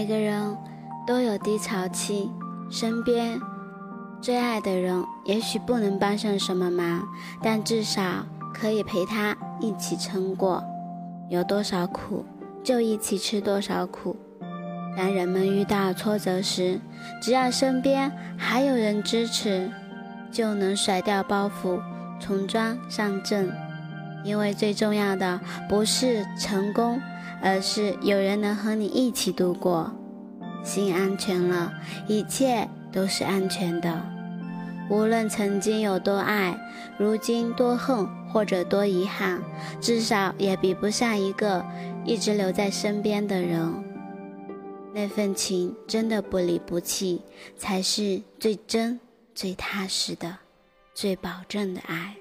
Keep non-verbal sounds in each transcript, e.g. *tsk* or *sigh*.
每个人都有低潮期，身边最爱的人也许不能帮上什么忙，但至少可以陪他一起撑过。有多少苦，就一起吃多少苦。当人们遇到挫折时，只要身边还有人支持，就能甩掉包袱，重装上阵。因为最重要的不是成功，而是有人能和你一起度过。心安全了，一切都是安全的。无论曾经有多爱，如今多恨或者多遗憾，至少也比不上一个一直留在身边的人。那份情真的不离不弃，才是最真、最踏实的、最保证的爱。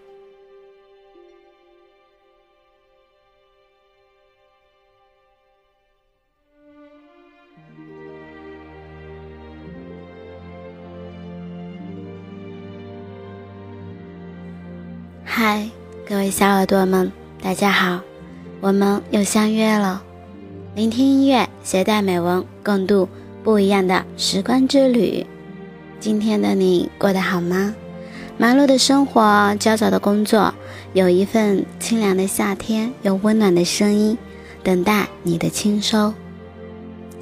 嗨，各位小耳朵们，大家好，我们又相约了。聆听音乐，携带美文，共度不一样的时光之旅。今天的你过得好吗？忙碌的生活，焦躁的工作，有一份清凉的夏天，有温暖的声音，等待你的轻收。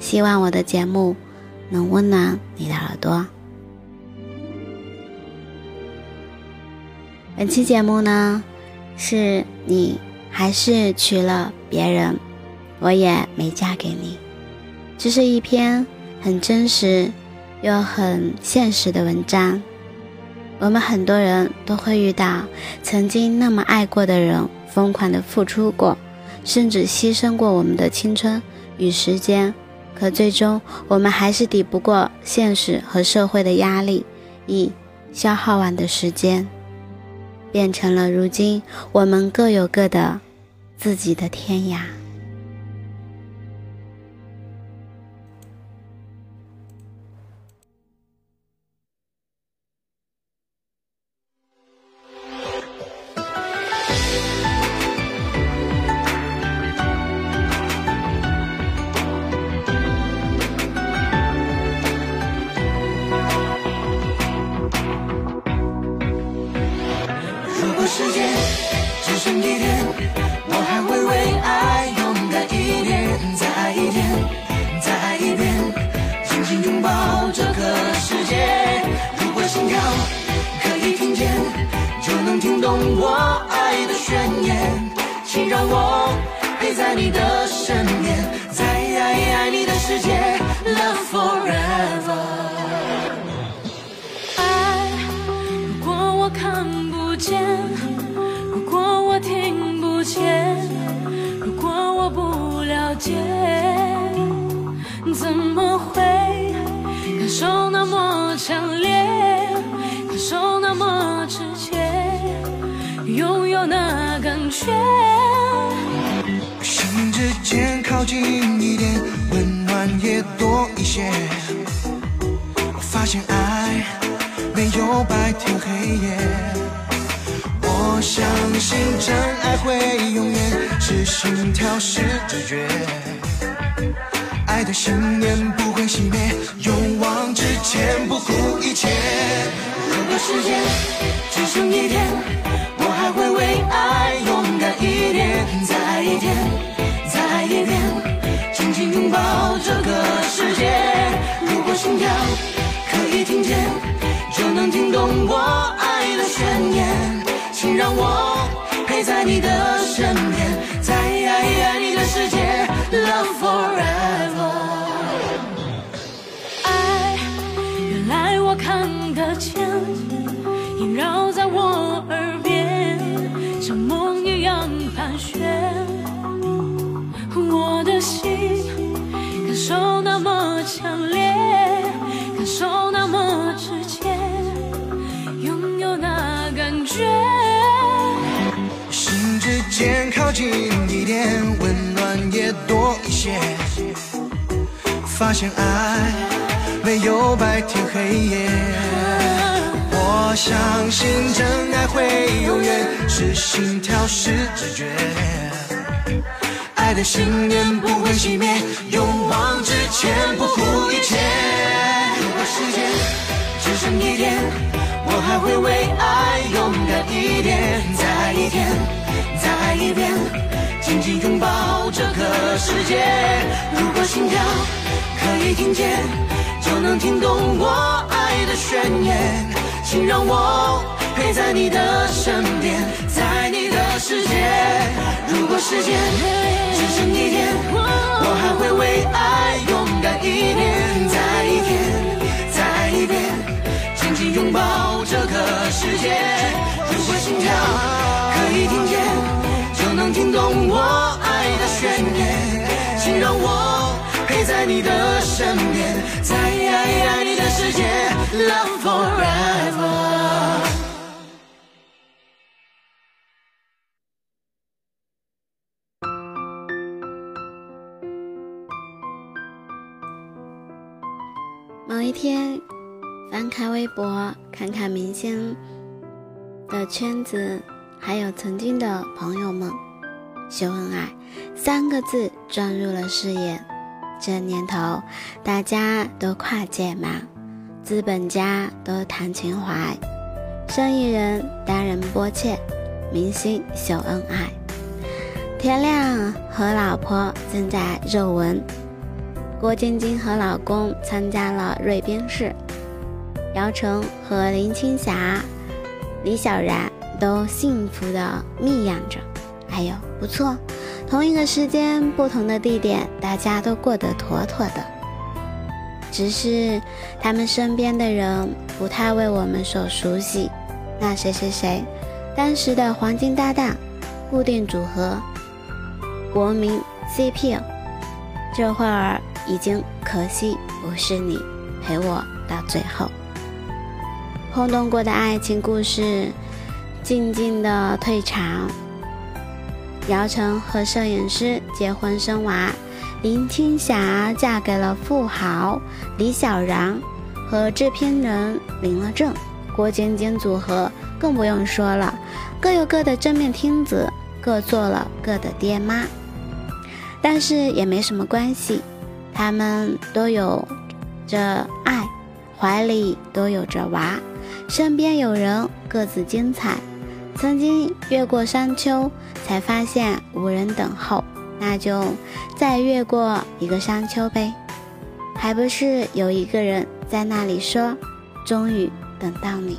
希望我的节目能温暖你的耳朵。本期节目呢，是你还是娶了别人，我也没嫁给你。这是一篇很真实又很现实的文章。我们很多人都会遇到曾经那么爱过的人，疯狂的付出过，甚至牺牲过我们的青春与时间，可最终我们还是抵不过现实和社会的压力，以消耗完的时间。变成了如今我们各有各的自己的天涯。见，如果我听不见，如果我不了解，怎么会感受那么强烈，感受那么直接？拥有那感觉，心之间靠近一点，温暖也多一些。我发现爱没有白天黑夜，相信真爱会永远是心跳是直觉，爱的信念不会熄灭，勇往直前不顾一切。如果时间只剩一天。我还会为爱勇敢一点，再一点，再一点，紧紧拥抱这个世界。如果心跳可以听见，就能听懂我爱的宣言。请让我陪在你的身边，在爱你的世界，Love forever。爱，原来我看得见，萦绕靠近一点，温暖也多一些。发现爱没有白天黑夜。我相信真爱会永远是心跳是直觉，爱的信念不会熄灭，勇往直前，不顾一切。如果时间只剩一天，我还会为爱勇敢一点，再一天，一遍，紧紧拥抱这个世界。如果心跳可以听见，就能听懂我爱的宣言，请让我。陪在你的身边，在你的世界。如果时间只剩一天，我还会为爱勇敢一点，再一天，再一遍，紧紧拥抱这个世界。如果心跳可以听见，能听懂我爱的宣言，请让我陪在你的身边，在爱爱你的世界，Love forever。某一天，翻开微博，看看明星的圈子，还有曾经的朋友们秀恩爱三个字撞入了视野。这年头，大家都跨界嘛，资本家都谈情怀，生意人单人波切，明星秀恩爱。田亮和老婆正在热吻。郭晶晶和老公参加了瑞编试，姚晨和林青霞、李小然都幸福的蜜养着。还有，不错，同一个时间，不同的地点，大家都过得妥妥的。只是他们身边的人不太为我们所熟悉。那谁谁谁，当时的黄金搭档，固定组合，国民 CP，这会儿。已经可惜不是你陪我到最后，轰动过的爱情故事静静的退场。姚晨和摄影师结婚生娃，林青霞嫁给了富豪李小然，和制片人领了证。郭晶晶组合更不用说了，各有各的真命天子，各做了各的爹妈。但是也没什么关系。他们都有着爱，怀里都有着娃，身边有人，各自精彩。曾经越过山丘，才发现无人等候，那就再越过一个山丘呗，还不是有一个人在那里说：“终于等到你。”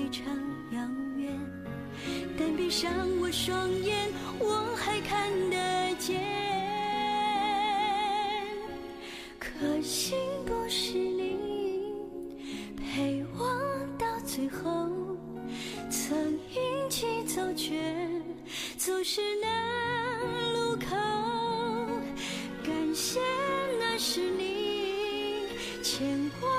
上我双眼，我还看得见。信不是你陪我到最后，曾一起走却走失那路口。感谢那是你。牵过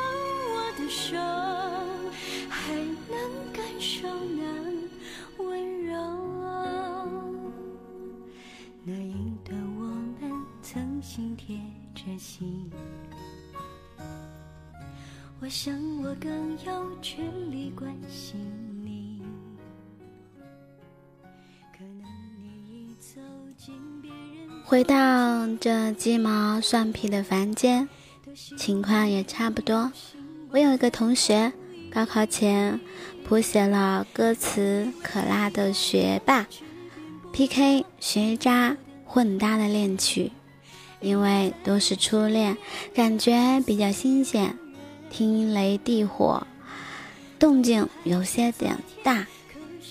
心，我想我更有权利关心你。可能你已走进别人回到这鸡毛蒜皮的凡间，情况也差不多。我有一个同学，高考前谱写了歌词可辣的学霸 PK 学渣混搭的恋曲，因为都是初恋，感觉比较新鲜，听雷地火，动静有些点大。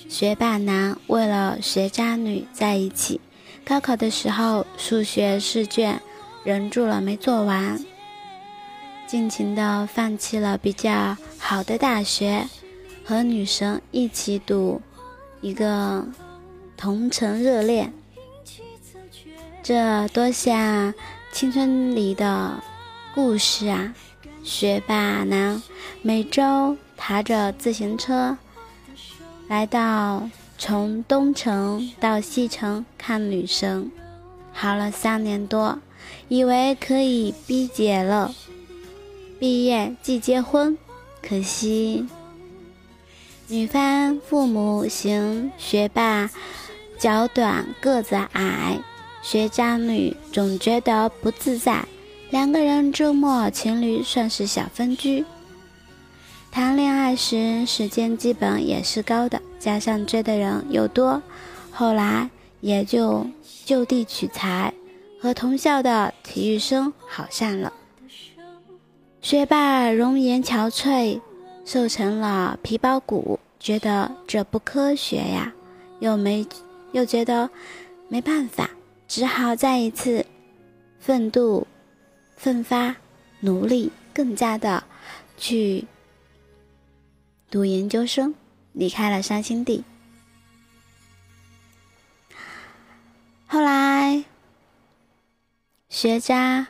学霸男为了学渣女在一起。高考的时候，数学试卷忍住了没做完，尽情的放弃了比较好的大学，和女神一起读一个同城热恋。这多像青春里的故事啊！学霸男每周踏着自行车来到。从东城到西城看女神，好了三年多，以为可以毕业了，毕业即结婚，可惜女方父母嫌学霸脚短个子矮，学渣女总觉得不自在，两个人周末情侣算是小分居。谈恋爱时时间基本也是高的，加上追的人又多，后来也就就地取材，和同校的体育生好上了。学霸容颜憔悴，瘦成了皮包骨，觉得这不科学呀，又没又觉得没办法，只好再一次奋斗、奋发、努力，更加的去。读研究生，离开了伤心地。后来，学渣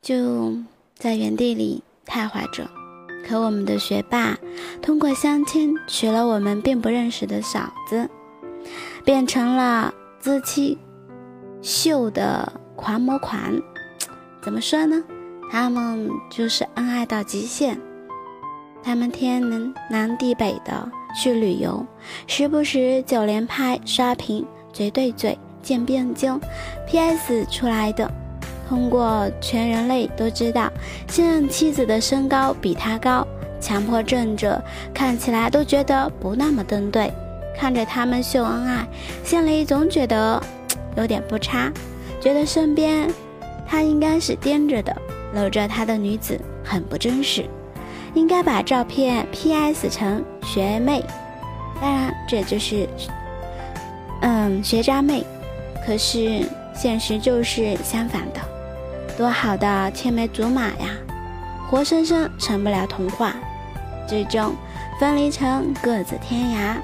就在原地里徘徊着。可我们的学霸通过相亲娶了我们并不认识的嫂子，变成了姿妻秀的狂魔狂。*tsk* 怎么说呢？他们就是恩爱到极限。他们天南南地北的去旅游，时不时就连拍、刷屏、嘴对嘴、渐变精，P.S. 出来的。通过全人类都知道，现任妻子的身高比他高，强迫症者看起来都觉得不那么登对。看着他们秀恩爱，心里总觉得 *tsk* 有点不差，觉得身边他应该是掂着的，搂着他的女子很不真实。应该把照片 P.S 成学妹，当然这就是，嗯，学渣妹。可是现实就是相反的，多好的青梅竹马呀，活生生成不了童话，最终分离成各自天涯。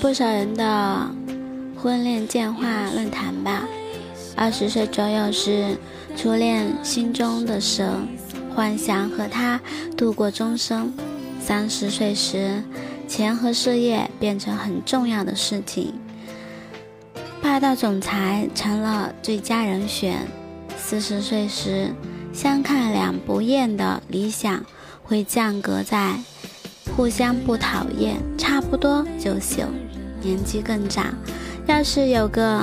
不少人的婚恋进化论坛吧。二十岁左右时，初恋心中的蛇，幻想和他度过终生；三十岁时，钱和事业变成很重要的事情，霸道总裁成了最佳人选；四十岁时，相看两不厌的理想会降格在互相不讨厌，差不多就行。年纪更长，要是有个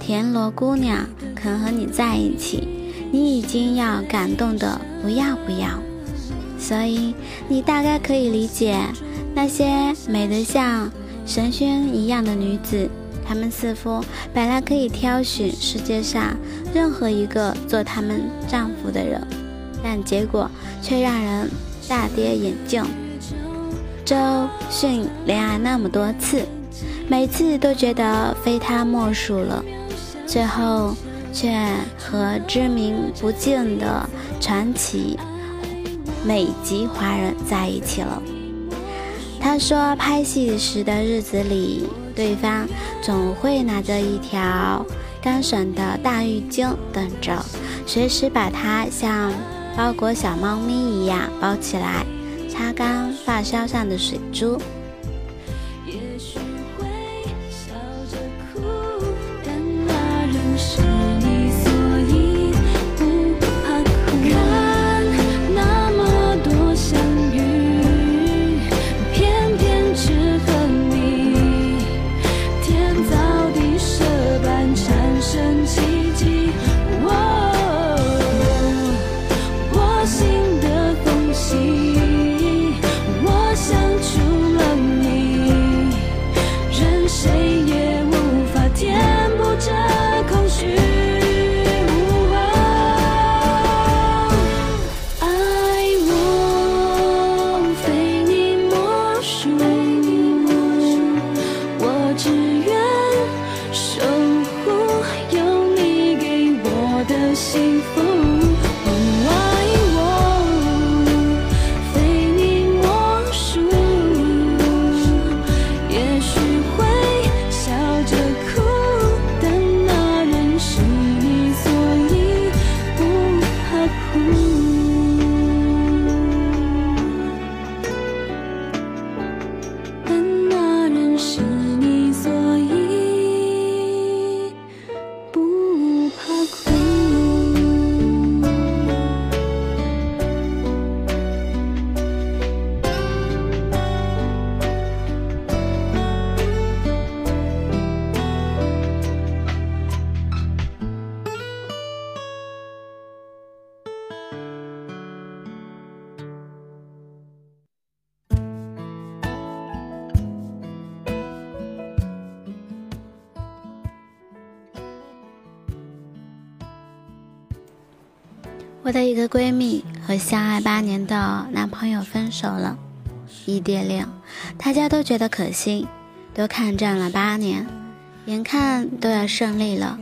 田螺姑娘肯和你在一起，你已经要感动的不要不要。所以你大概可以理解那些美得像神仙一样的女子，她们似乎本来可以挑选世界上任何一个做她们丈夫的人，但结果却让人大跌眼镜。周迅恋爱那么多次。每次都觉得非他莫属了，最后却和知名不尽的传奇美籍华人在一起了。他说，拍戏时的日子里，对方总会拿着一条干爽的大浴巾等着，随时把它像包裹小猫咪一样包起来，擦干发梢上的水珠。我的一个闺蜜和相爱八年的男朋友分手了，异地恋，大家都觉得可惜，都抗战了八年，眼看都要胜利了，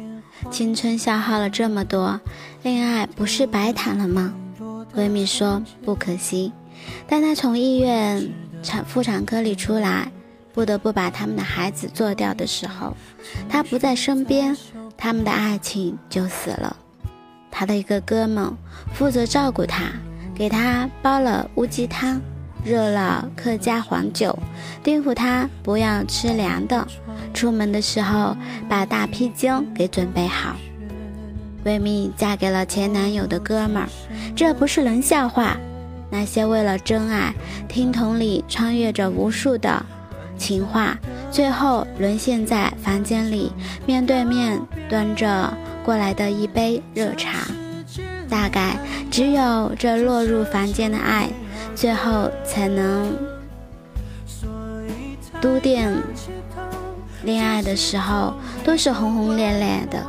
青春消耗了这么多，恋爱不是白谈了吗？闺蜜说不可惜，但她从医院产妇产科里出来，不得不把他们的孩子做掉的时候，她不在身边，他们的爱情就死了。他的一个哥们负责照顾他，给他煲了乌鸡汤，热了客家黄酒，叮嘱他不要吃凉的。出门的时候把大披巾给准备好。闺蜜嫁给了前男友的哥们儿，这不是冷笑话。那些为了真爱，听筒里穿越着无数的情话，最后沦陷在房间里，面对面端着。过来的一杯热茶，大概只有这落入凡间的爱，最后才能都定。恋爱的时候都是轰轰烈烈的，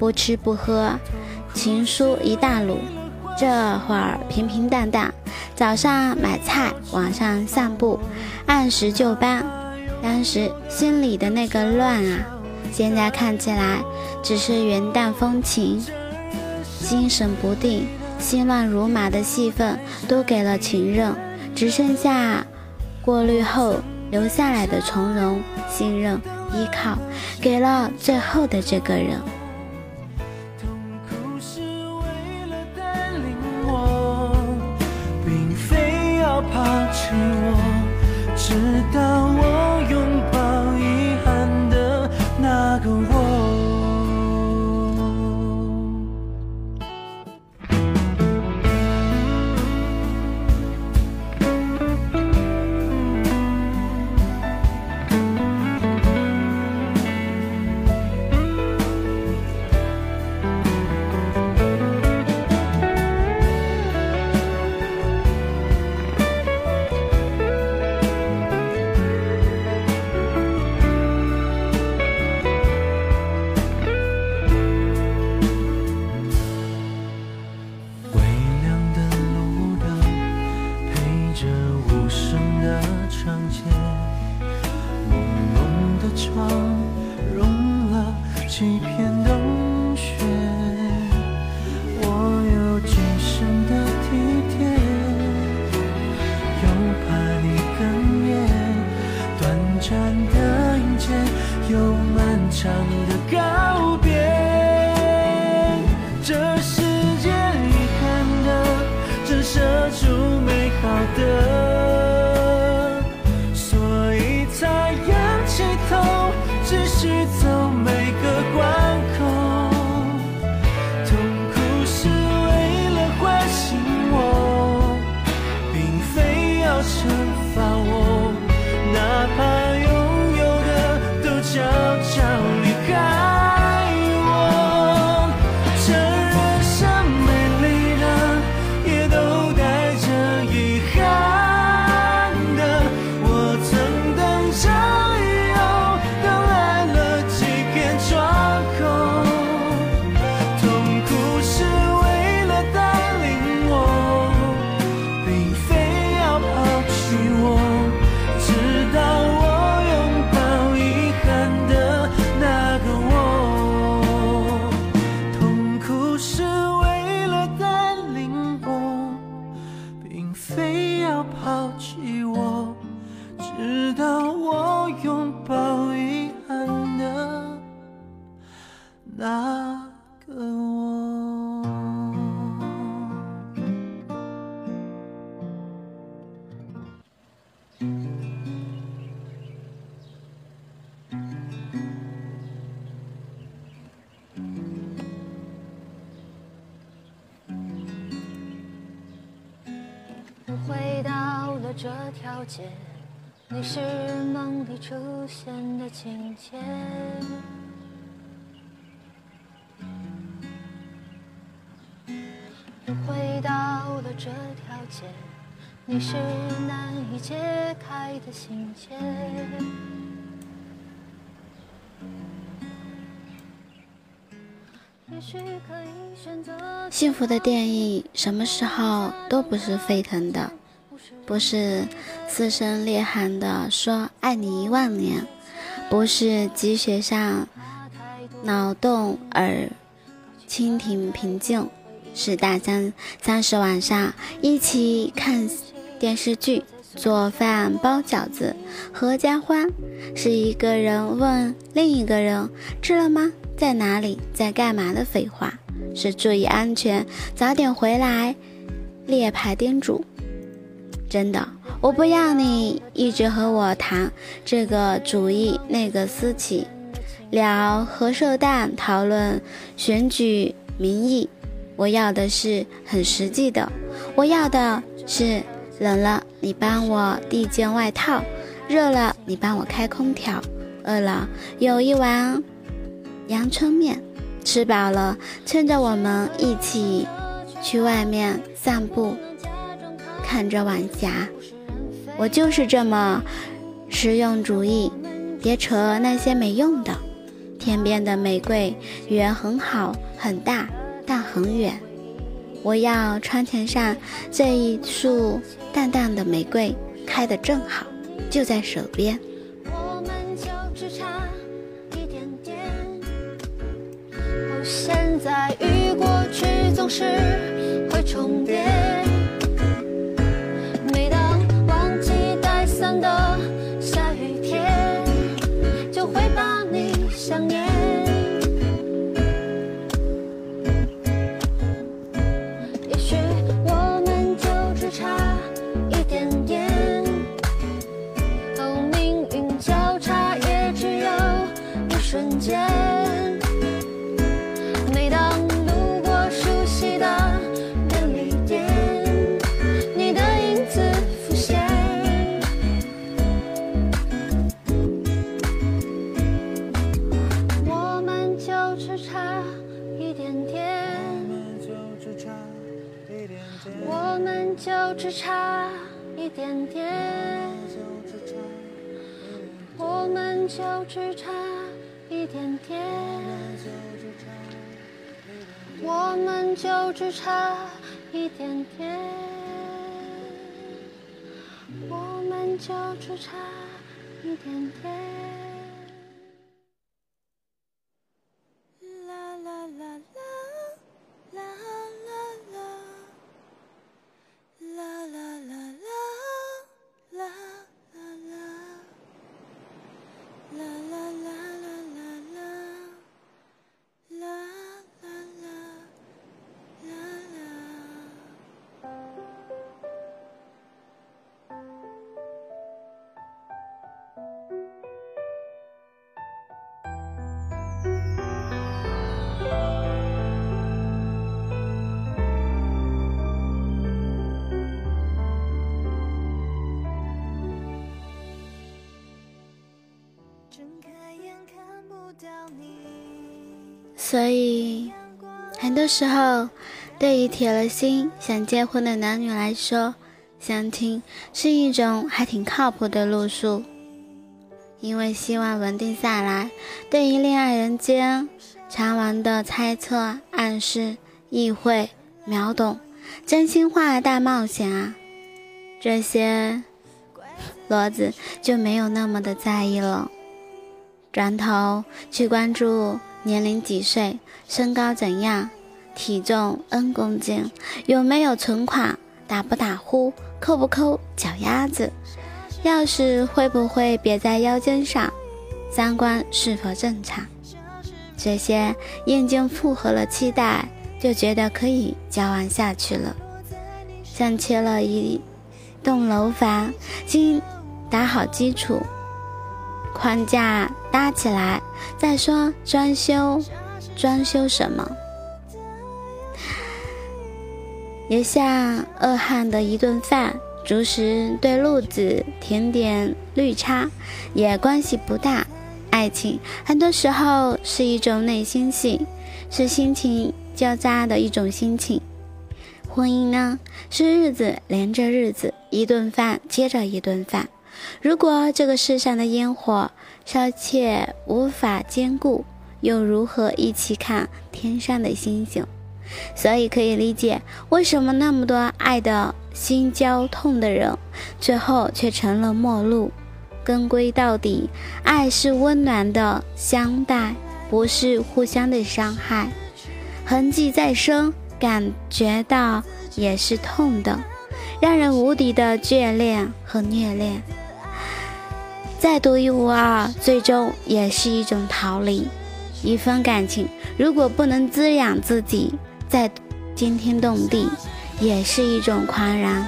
不吃不喝，情书一大摞。这会儿平平淡淡，早上买菜，晚上散步，按时就班。当时心里的那个乱啊！现在看起来只是云淡风轻，心神不定、心乱如麻的戏份都给了情人，只剩下过滤后留下来的从容、信任、依靠，给了最后的这个人。痛苦是为了带领我，非要抛弃我，直到我又漫长回到了这条街，你是梦里出现的情节。又回到了这条街，你是难以解开的心结。幸福的电影，什么时候都不是沸腾的，不是嘶声裂喊的说爱你一万年，不是积雪上脑洞而蜻蜓平静，是大三三十晚上一起看电视剧、做饭、包饺子、合家欢，是一个人问另一个人吃了吗？在哪里？在干嘛的废话，是注意安全，早点回来，列牌叮嘱。真的，我不要你一直和我谈这个主义那个私企，聊核射弹，讨论选举民意。我要的是很实际的，我要的是冷了你帮我递件外套，热了你帮我开空调，饿了有一碗阳春面，吃饱了趁着我们一起去外面散步，看着晚霞。我就是这么实用主义，别扯那些没用的。天边的玫瑰园很好，很大，但很远。我要窗前上这一束淡淡的玫瑰，开得正好，就在手边。我们就只差一点点。现在与过去总是会重叠。只差一点点，我们就只差一点点，我们就只差一点点。所以，很多时候，对于铁了心想结婚的男女来说，相亲是一种还挺靠谱的路数。因为希望稳定下来，对于恋爱人间常玩的猜测、暗示、意会、秒懂、真心话大冒险啊，这些骡子就没有那么的在意了，转头去关注。年龄几岁，身高怎样，体重 n 公斤，有没有存款，打不打呼，抠不抠脚丫子，钥匙会不会别在腰间上，三观是否正常，这些验证符合了期待，就觉得可以交往下去了，像切了一栋楼房，经打好基础。框架搭起来再说装修，装修什么？也像饿汉的一顿饭，主食对路子、甜点、绿茶也关系不大。爱情很多时候是一种内心戏，是心情交杂的一种心情。婚姻呢，是日子连着日子，一顿饭接着一顿饭。如果这个世上的烟火烧切无法兼顾，又如何一起看天上的星星？所以可以理解，为什么那么多爱的心焦痛的人，最后却成了陌路。根归到底，爱是温暖的相待，不是互相的伤害。痕迹再深，感觉到也是痛的，让人无敌的眷恋和虐恋。再独一无二，最终也是一种逃离。一份感情如果不能滋养自己，再惊天动地，也是一种狂然。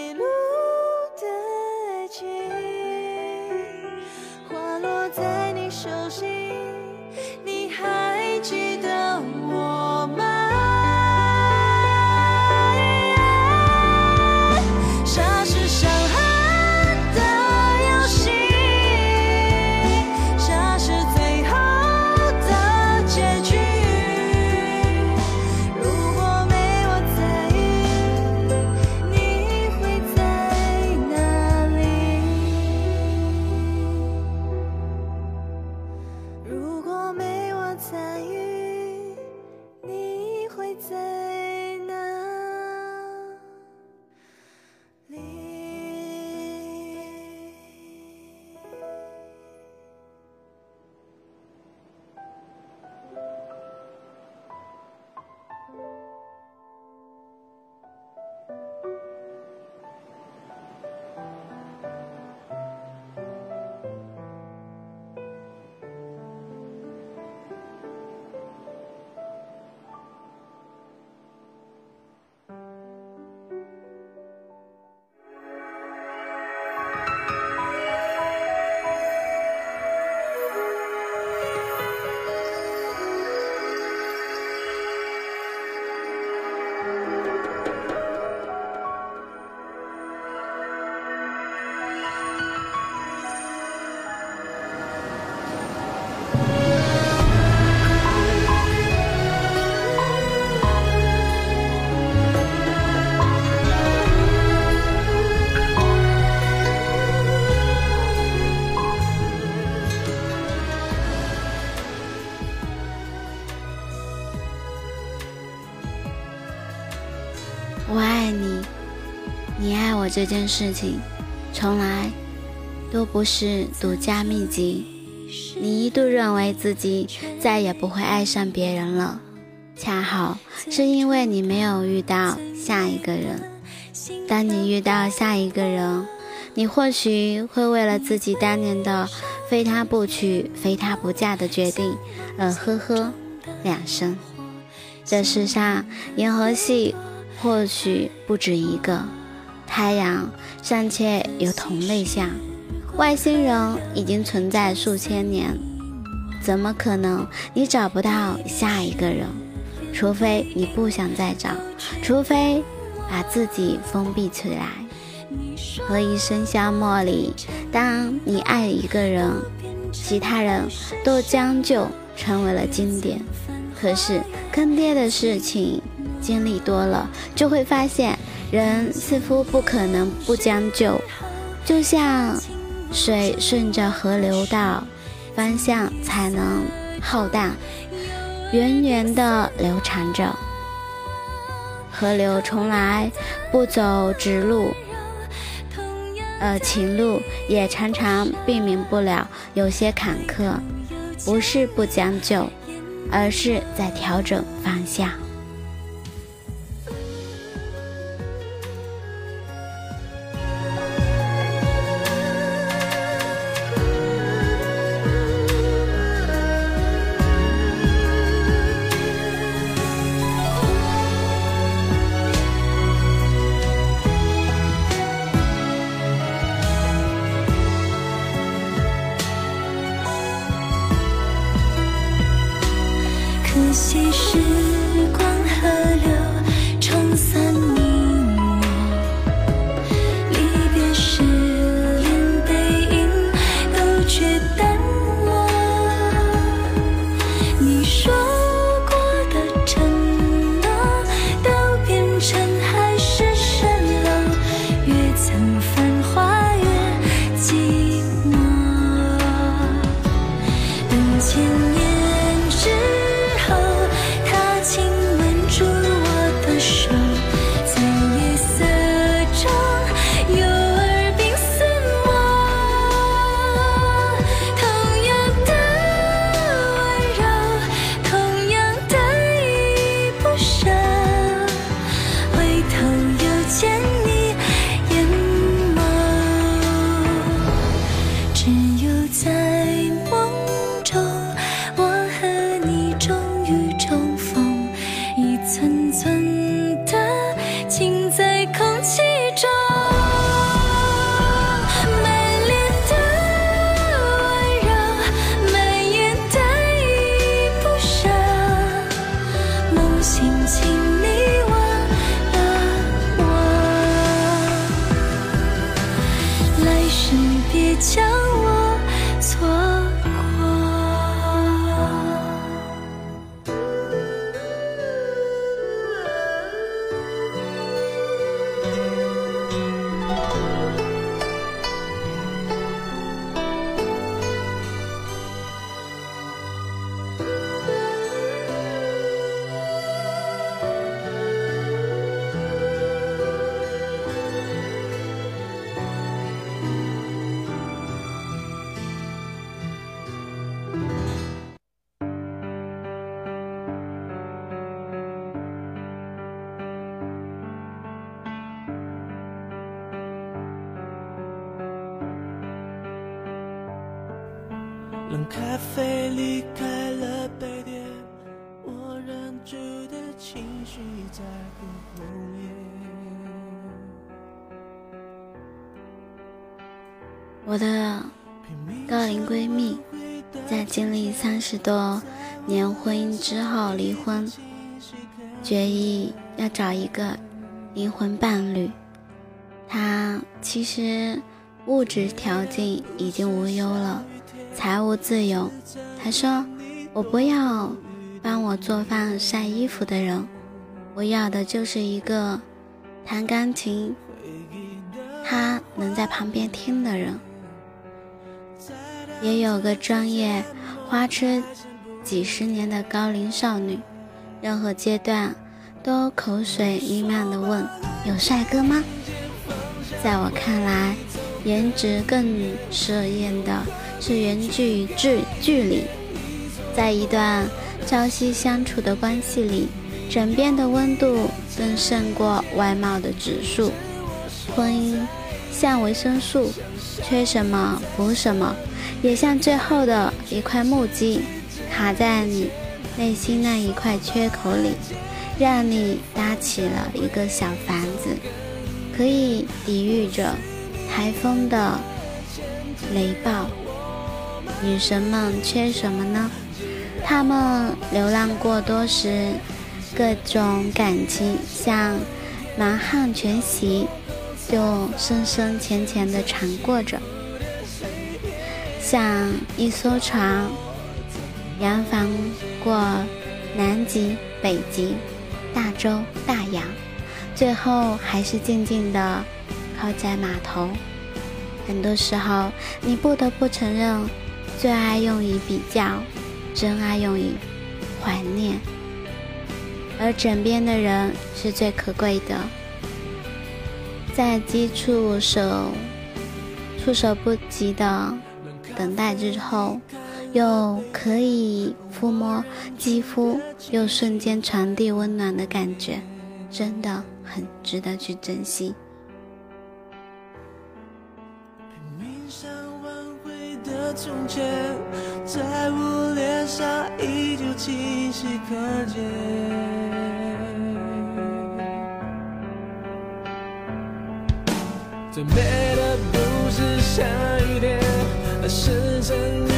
一路的景，花落在你手心。这件事情，从来都不是独家秘籍。你一度认为自己再也不会爱上别人了，恰好是因为你没有遇到下一个人。当你遇到下一个人，你或许会为了自己当年的非他不娶、非他不嫁的决定而呵呵两声。这世上银河系或许不止一个，太阳尚且有同类项，外星人已经存在数千年，怎么可能你找不到下一个人？除非你不想再找，除非把自己封闭起来。何以笙箫默里，当你爱一个人，其他人都将就成为了经典。可是坑爹的事情经历多了，就会发现人似乎不可能不将就。就像水顺着河流道，方向才能浩荡，源源的流长着。河流从来不走直路，呃情路也常常避免不了有些坎坷，不是不将就。而是在调整方向。十多年婚姻之后离婚，决意要找一个灵魂伴侣。他其实物质条件已经无忧了。财务自由，他说：“我不要帮我做饭、晒衣服的人，我要的就是一个弹钢琴，他能在旁边听的人。也有个专业花痴几十年的高龄少女，任何阶段都口水弥漫的问：有帅哥吗？在我看来，颜值更适验的是源自于距距离。在一段朝夕相处的关系里，枕边的温度更胜过外貌的指数。婚姻像维生素，缺什么补什么，也像最后的一块木屐，卡在你内心那一块缺口里，让你搭起了一个小房子，可以抵御着台风的雷暴。女神们缺什么呢？她们流浪过多时，各种感情像满汉全席。就深深浅浅的尝过着，像一艘船，扬帆过南极、北极、大洲、大洋，最后还是静静的靠在码头。很多时候，你不得不承认，最爱用于比较，真爱用于怀念，而枕边的人是最可贵的。在接触手措手不及的等待之后，又可以抚摸肌肤，又瞬间传递温暖的感觉，真的很值得去珍惜。在我脸上依旧清晰可见。最美的不是下雨天，是曾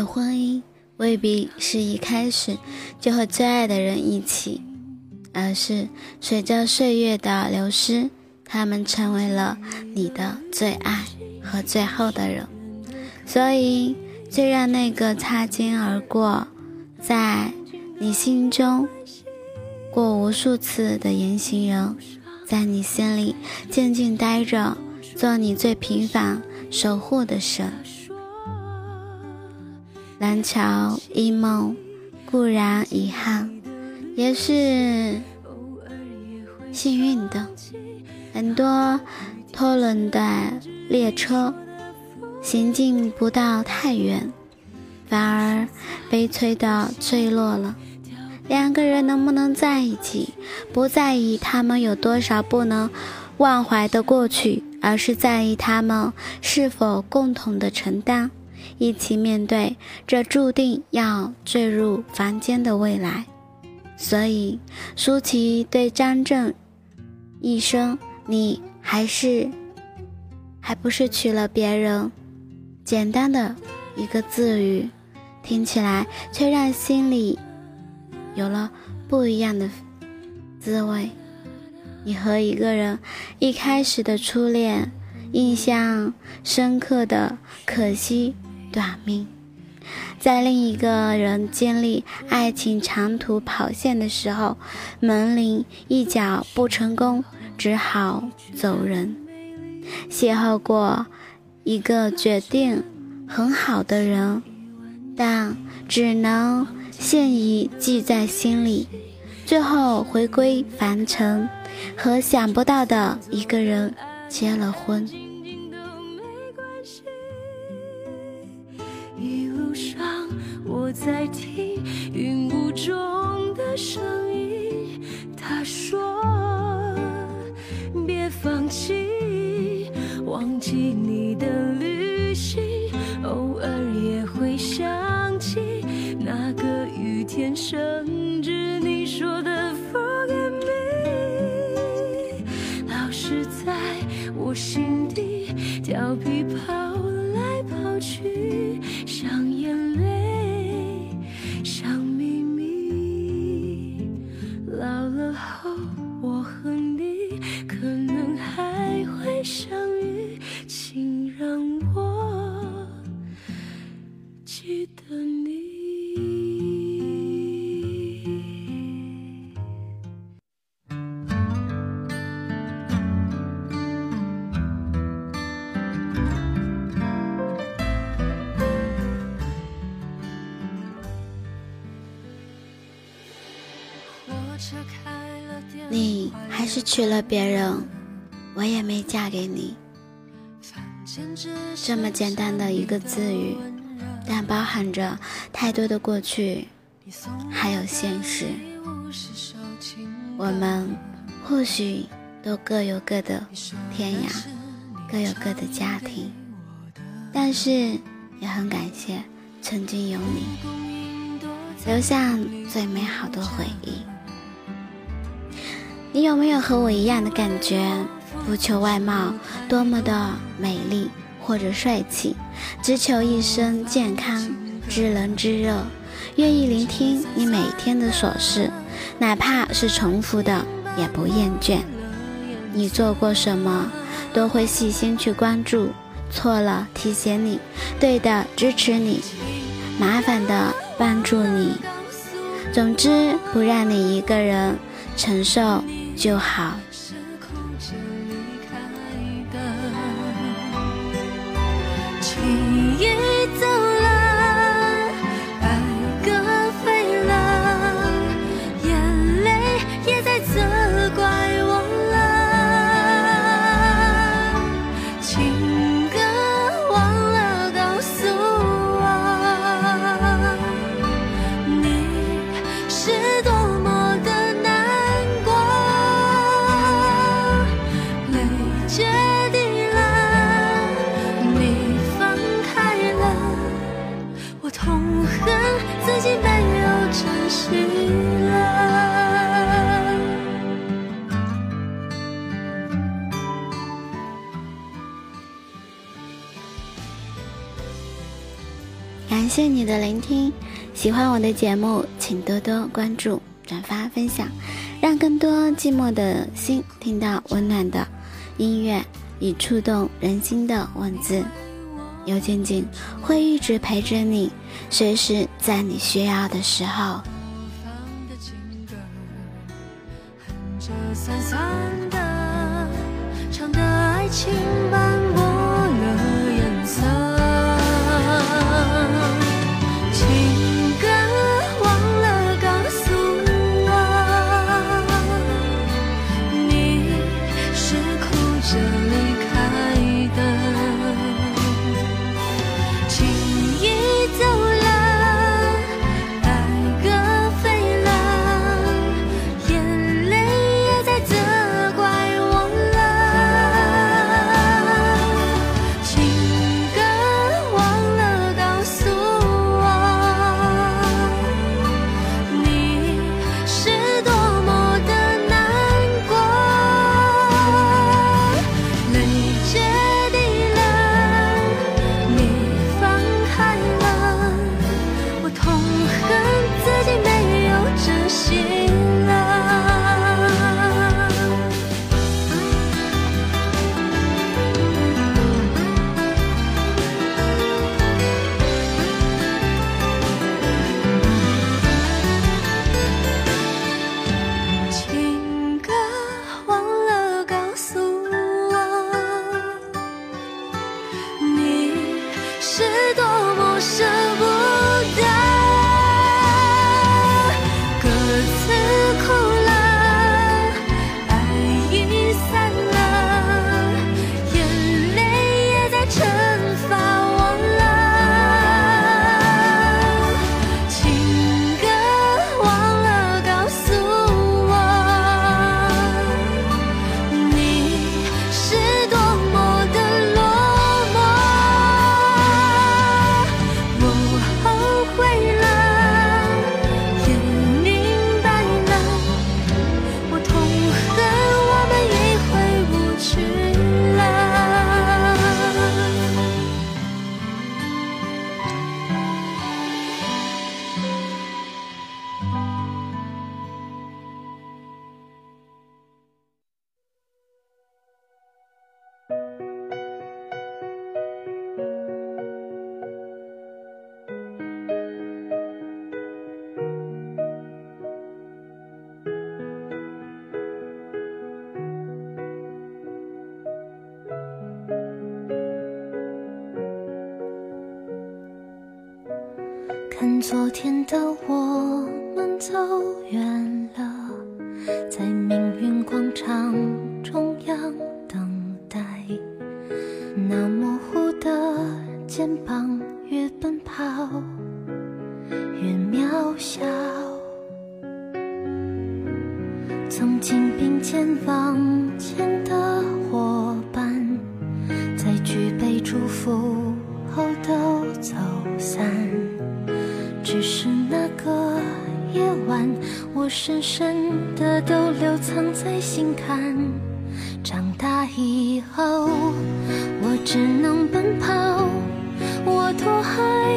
的婚姻未必是一开始就和最爱的人一起，而是随着岁月的流失，他们成为了你的最爱和最后的人。所以，就让那个擦肩而过，在你心中过无数次的言行人。在你心里静静待着，做你最平凡守护的神。廊桥一梦固然遗憾，也是幸运的。很多拖轮的列车行进不到太远，反而悲催的坠落了。两个人能不能在一起，不在意他们有多少不能忘怀的过去，而是在意他们是否共同的承担，一起面对这注定要坠入凡间的未来。所以，舒淇对张震一生，你还是还不是娶了别人？简单的一个字语，听起来却让心里。有了不一样的滋味。你和一个人一开始的初恋，印象深刻的可惜短命，在另一个人经历爱情长途跑线的时候，门铃一脚不成功，只好走人。邂逅过一个决定很好的人，但只能。现已记在心里，最后回归凡尘，和想不到的一个人结了婚。一路上我在听没嫁给你。这么简单的一个字语，但包含着太多的过去，还有现实。我们或许都各有各的天涯，各有各的家庭，但是也很感谢曾经有你，留下最美好的回忆。你有没有和我一样的感觉？不求外貌多么的美丽或者帅气，只求一生健康、知冷知热，愿意聆听你每天的琐事，哪怕是重复的也不厌倦。你做过什么，都会细心去关注，错了提醒你，对的支持你，麻烦的帮助你。总之，不让你一个人承受。就好。已走。谢你的聆听，喜欢我的节目，请多多关注、转发、分享，让更多寂寞的心听到温暖的音乐与触动人心的文字。刘静静会一直陪着你，随时在你需要的时候。散散的，唱着爱情般。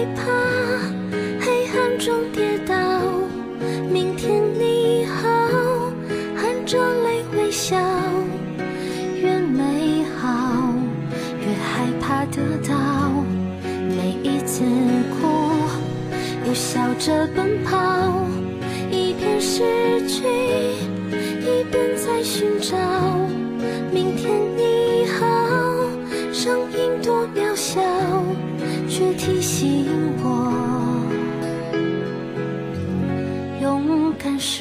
害怕黑暗中跌倒，明天你好，含着泪微笑。越美好，越害怕得到。每一次哭，又笑着奔跑，一边失去。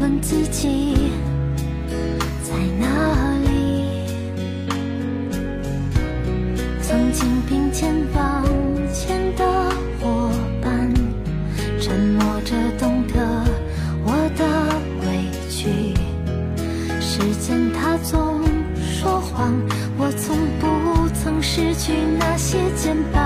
问自己在哪里？曾经并肩往前的伙伴沉默着懂得我的委屈。时间它总说谎我从不曾失去那些肩膀。